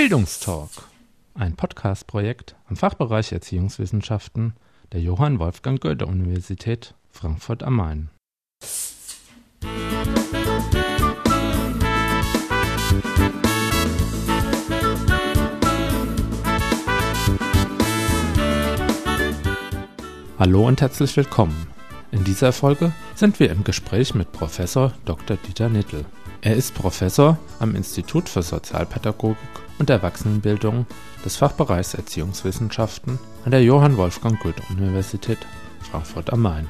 Bildungstalk, ein Podcast-Projekt am Fachbereich Erziehungswissenschaften der Johann Wolfgang Goethe Universität Frankfurt am Main. Hallo und herzlich willkommen. In dieser Folge sind wir im Gespräch mit Professor Dr. Dieter Nittel. Er ist Professor am Institut für Sozialpädagogik und Erwachsenenbildung des Fachbereichs Erziehungswissenschaften an der Johann Wolfgang Goethe Universität Frankfurt am Main.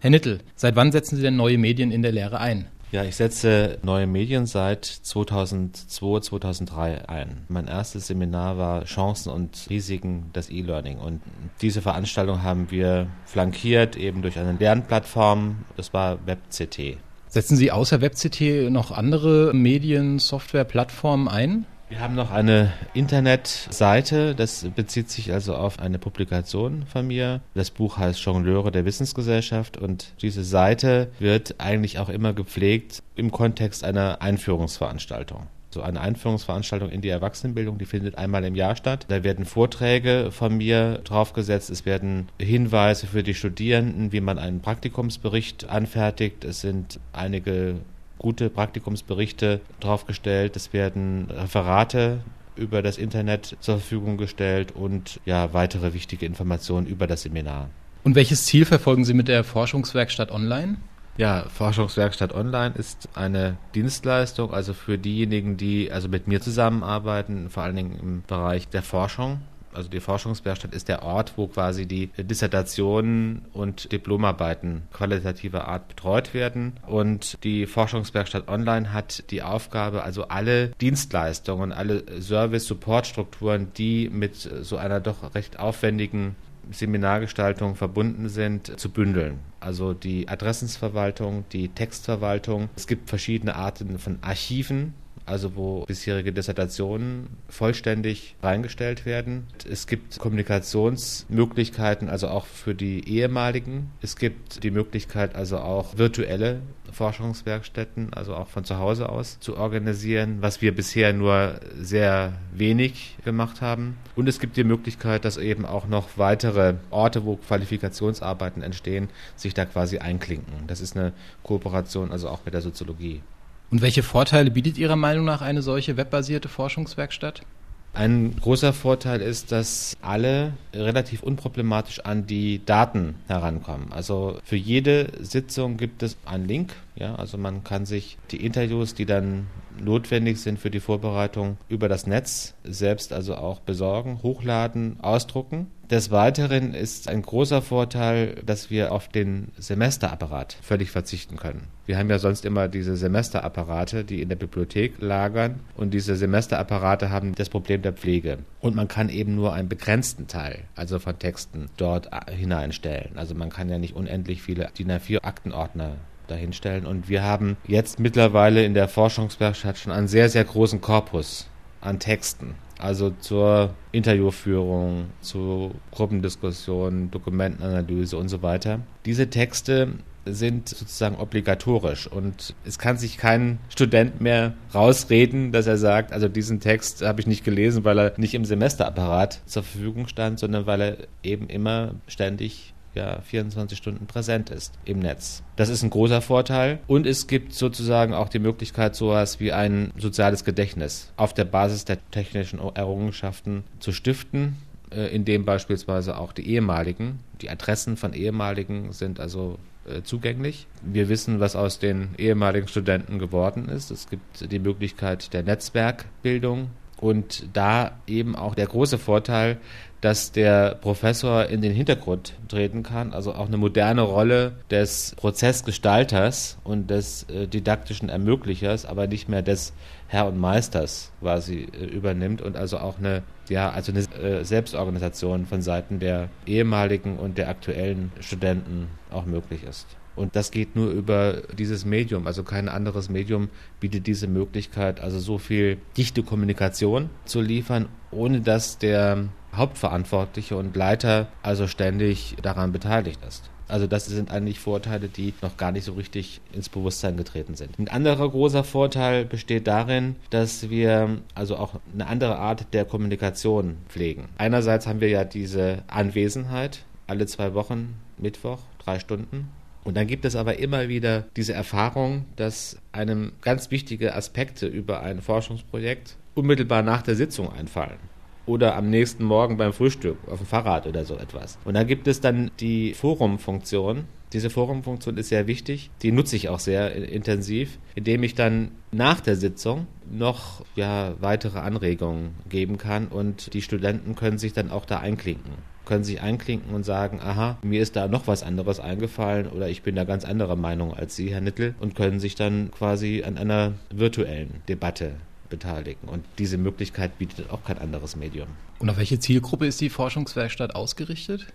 Herr Nittel, seit wann setzen Sie denn neue Medien in der Lehre ein? Ja, ich setze neue Medien seit 2002, 2003 ein. Mein erstes Seminar war Chancen und Risiken des E-Learning. Und diese Veranstaltung haben wir flankiert eben durch eine Lernplattform. Das war WebCT. Setzen Sie außer WebCT noch andere Medien, Software, Plattformen ein? Wir haben noch eine Internetseite, das bezieht sich also auf eine Publikation von mir. Das Buch heißt Jongleure der Wissensgesellschaft und diese Seite wird eigentlich auch immer gepflegt im Kontext einer Einführungsveranstaltung. So eine Einführungsveranstaltung in die Erwachsenenbildung, die findet einmal im Jahr statt. Da werden Vorträge von mir draufgesetzt, es werden Hinweise für die Studierenden, wie man einen Praktikumsbericht anfertigt. Es sind einige gute Praktikumsberichte draufgestellt. Es werden Referate über das Internet zur Verfügung gestellt und ja weitere wichtige Informationen über das Seminar. Und welches Ziel verfolgen Sie mit der Forschungswerkstatt Online? Ja, Forschungswerkstatt Online ist eine Dienstleistung, also für diejenigen, die also mit mir zusammenarbeiten, vor allen Dingen im Bereich der Forschung also die Forschungswerkstatt ist der Ort, wo quasi die Dissertationen und Diplomarbeiten qualitativer Art betreut werden. Und die Forschungswerkstatt Online hat die Aufgabe, also alle Dienstleistungen, alle Service-Support-Strukturen, die mit so einer doch recht aufwendigen Seminargestaltung verbunden sind, zu bündeln. Also die Adressensverwaltung, die Textverwaltung. Es gibt verschiedene Arten von Archiven, also wo bisherige Dissertationen vollständig reingestellt werden. Es gibt Kommunikationsmöglichkeiten, also auch für die ehemaligen. Es gibt die Möglichkeit, also auch virtuelle Forschungswerkstätten, also auch von zu Hause aus zu organisieren, was wir bisher nur sehr wenig gemacht haben. Und es gibt die Möglichkeit, dass eben auch noch weitere Orte, wo Qualifikationsarbeiten entstehen, sich da quasi einklinken. Das ist eine Kooperation also auch mit der Soziologie. Und welche Vorteile bietet Ihrer Meinung nach eine solche webbasierte Forschungswerkstatt? Ein großer Vorteil ist, dass alle relativ unproblematisch an die Daten herankommen. Also für jede Sitzung gibt es einen Link. Ja, also man kann sich die Interviews, die dann notwendig sind für die Vorbereitung, über das Netz selbst also auch besorgen, hochladen, ausdrucken. Des Weiteren ist ein großer Vorteil, dass wir auf den Semesterapparat völlig verzichten können. Wir haben ja sonst immer diese Semesterapparate, die in der Bibliothek lagern und diese Semesterapparate haben das Problem der Pflege. Und man kann eben nur einen begrenzten Teil, also von Texten, dort hineinstellen. Also man kann ja nicht unendlich viele DIN A4 Aktenordner dahinstellen. Und wir haben jetzt mittlerweile in der Forschungswerkstatt schon einen sehr, sehr großen Korpus an Texten. Also zur Interviewführung, zu Gruppendiskussionen, Dokumentenanalyse und so weiter. Diese Texte sind sozusagen obligatorisch und es kann sich kein Student mehr rausreden, dass er sagt, also diesen Text habe ich nicht gelesen, weil er nicht im Semesterapparat zur Verfügung stand, sondern weil er eben immer ständig ja 24 Stunden präsent ist im Netz. Das ist ein großer Vorteil und es gibt sozusagen auch die Möglichkeit, sowas wie ein soziales Gedächtnis auf der Basis der technischen Errungenschaften zu stiften, äh, in dem beispielsweise auch die ehemaligen, die Adressen von ehemaligen sind also äh, zugänglich. Wir wissen, was aus den ehemaligen Studenten geworden ist. Es gibt die Möglichkeit der Netzwerkbildung und da eben auch der große Vorteil, dass der Professor in den Hintergrund treten kann, also auch eine moderne Rolle des Prozessgestalters und des äh, didaktischen Ermöglichers, aber nicht mehr des Herr und Meisters quasi äh, übernimmt und also auch eine ja, also eine äh, Selbstorganisation von Seiten der ehemaligen und der aktuellen Studenten auch möglich ist. Und das geht nur über dieses Medium. Also kein anderes Medium bietet diese Möglichkeit, also so viel dichte Kommunikation zu liefern, ohne dass der Hauptverantwortliche und Leiter also ständig daran beteiligt ist. Also das sind eigentlich Vorteile, die noch gar nicht so richtig ins Bewusstsein getreten sind. Ein anderer großer Vorteil besteht darin, dass wir also auch eine andere Art der Kommunikation pflegen. Einerseits haben wir ja diese Anwesenheit alle zwei Wochen, Mittwoch, drei Stunden. Und dann gibt es aber immer wieder diese Erfahrung, dass einem ganz wichtige Aspekte über ein Forschungsprojekt unmittelbar nach der Sitzung einfallen oder am nächsten Morgen beim Frühstück auf dem Fahrrad oder so etwas. Und dann gibt es dann die Forum-Funktion. Diese Forum-Funktion ist sehr wichtig. Die nutze ich auch sehr intensiv, indem ich dann nach der Sitzung noch ja, weitere Anregungen geben kann und die Studenten können sich dann auch da einklinken können sich einklinken und sagen, aha, mir ist da noch was anderes eingefallen oder ich bin da ganz anderer Meinung als Sie, Herr Nittel, und können sich dann quasi an einer virtuellen Debatte beteiligen. Und diese Möglichkeit bietet auch kein anderes Medium. Und auf welche Zielgruppe ist die Forschungswerkstatt ausgerichtet?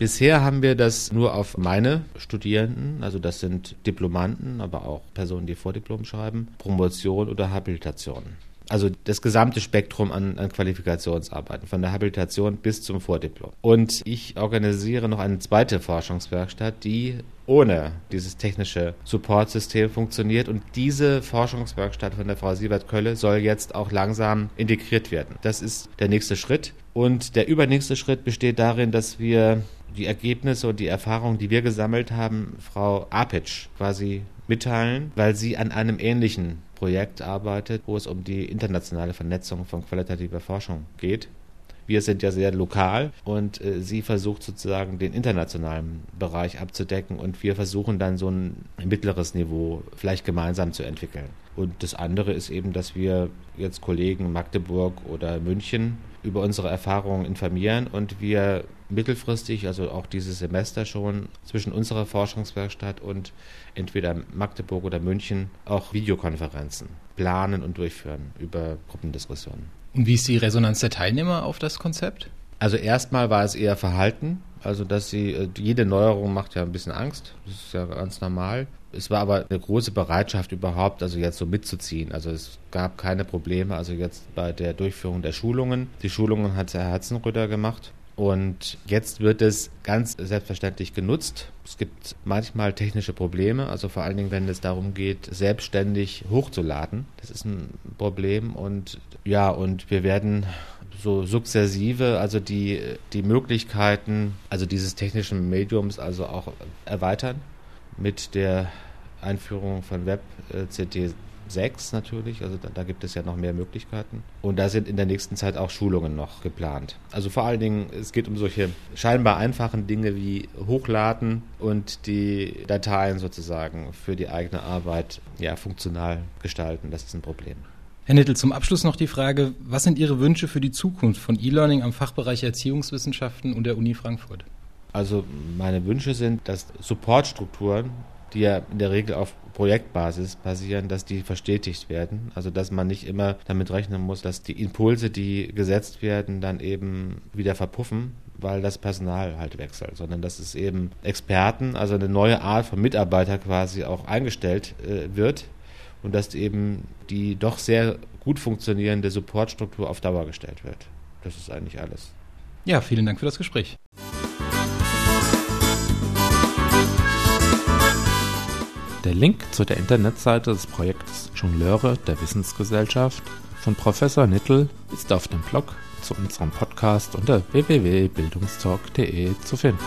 Bisher haben wir das nur auf meine Studierenden, also das sind Diplomanten, aber auch Personen, die Vordiplom schreiben, Promotion oder Habilitation. Also das gesamte Spektrum an, an, Qualifikationsarbeiten, von der Habilitation bis zum Vordiplom. Und ich organisiere noch eine zweite Forschungswerkstatt, die ohne dieses technische Supportsystem funktioniert. Und diese Forschungswerkstatt von der Frau Siebert-Kölle soll jetzt auch langsam integriert werden. Das ist der nächste Schritt. Und der übernächste Schritt besteht darin, dass wir die Ergebnisse und die Erfahrungen, die wir gesammelt haben, Frau Apitsch quasi mitteilen, weil sie an einem ähnlichen Projekt arbeitet, wo es um die internationale Vernetzung von qualitativer Forschung geht. Wir sind ja sehr lokal und äh, sie versucht sozusagen den internationalen Bereich abzudecken und wir versuchen dann so ein mittleres Niveau vielleicht gemeinsam zu entwickeln. Und das andere ist eben, dass wir jetzt Kollegen Magdeburg oder München über unsere Erfahrungen informieren und wir mittelfristig, also auch dieses Semester schon, zwischen unserer Forschungswerkstatt und entweder Magdeburg oder München auch Videokonferenzen planen und durchführen über Gruppendiskussionen. Und wie ist die Resonanz der Teilnehmer auf das Konzept? Also erstmal war es eher Verhalten, also dass sie, äh, jede Neuerung macht ja ein bisschen Angst, das ist ja ganz normal. Es war aber eine große Bereitschaft überhaupt, also jetzt so mitzuziehen. Also es gab keine Probleme, also jetzt bei der Durchführung der Schulungen. Die Schulungen hat Herr Herzenrütter gemacht und jetzt wird es ganz selbstverständlich genutzt. Es gibt manchmal technische Probleme, also vor allen Dingen, wenn es darum geht, selbstständig hochzuladen. Das ist ein Problem und ja, und wir werden so sukzessive, also die, die Möglichkeiten, also dieses technischen Mediums also auch erweitern mit der Einführung von WebCT 6 natürlich, also da, da, gibt es ja noch mehr Möglichkeiten. Und da sind in der nächsten Zeit auch Schulungen noch geplant. Also vor allen Dingen, es geht um solche scheinbar einfachen Dinge wie Hochladen und die Dateien sozusagen für die eigene Arbeit ja, funktional gestalten. Das ist ein Problem. Herr Nittel, zum Abschluss noch die Frage, was sind Ihre Wünsche für die Zukunft von E-Learning am Fachbereich Erziehungswissenschaften und der Uni Frankfurt? Also meine Wünsche sind, dass Supportstrukturen, die ja in der Regel auf Projektbasis basieren, dass die verstetigt werden. Also dass man nicht immer damit rechnen muss, dass die Impulse, die gesetzt werden, dann eben wieder verpuffen, weil das Personal halt wechselt, sondern dass es eben Experten, also eine neue Art von Mitarbeiter quasi auch eingestellt äh, wird und dass eben die doch sehr gut funktionierende Supportstruktur auf Dauer gestellt wird. Das ist eigentlich alles. Ja, vielen Dank für das Gespräch. Der Link zu der Internetseite des Projekts Jongleure der Wissensgesellschaft von Professor Nittel ist auf dem Blog zu unserem Podcast unter www.bildungstalk.de zu finden.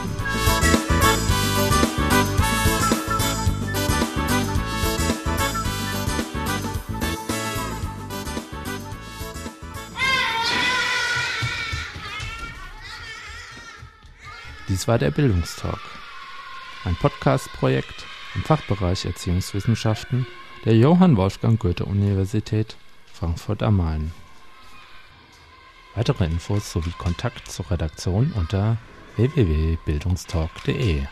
Dies war der Bildungstalk, ein Podcast-Projekt im Fachbereich Erziehungswissenschaften der Johann Wolfgang Goethe Universität Frankfurt am Main. Weitere Infos sowie Kontakt zur Redaktion unter www.bildungstalk.de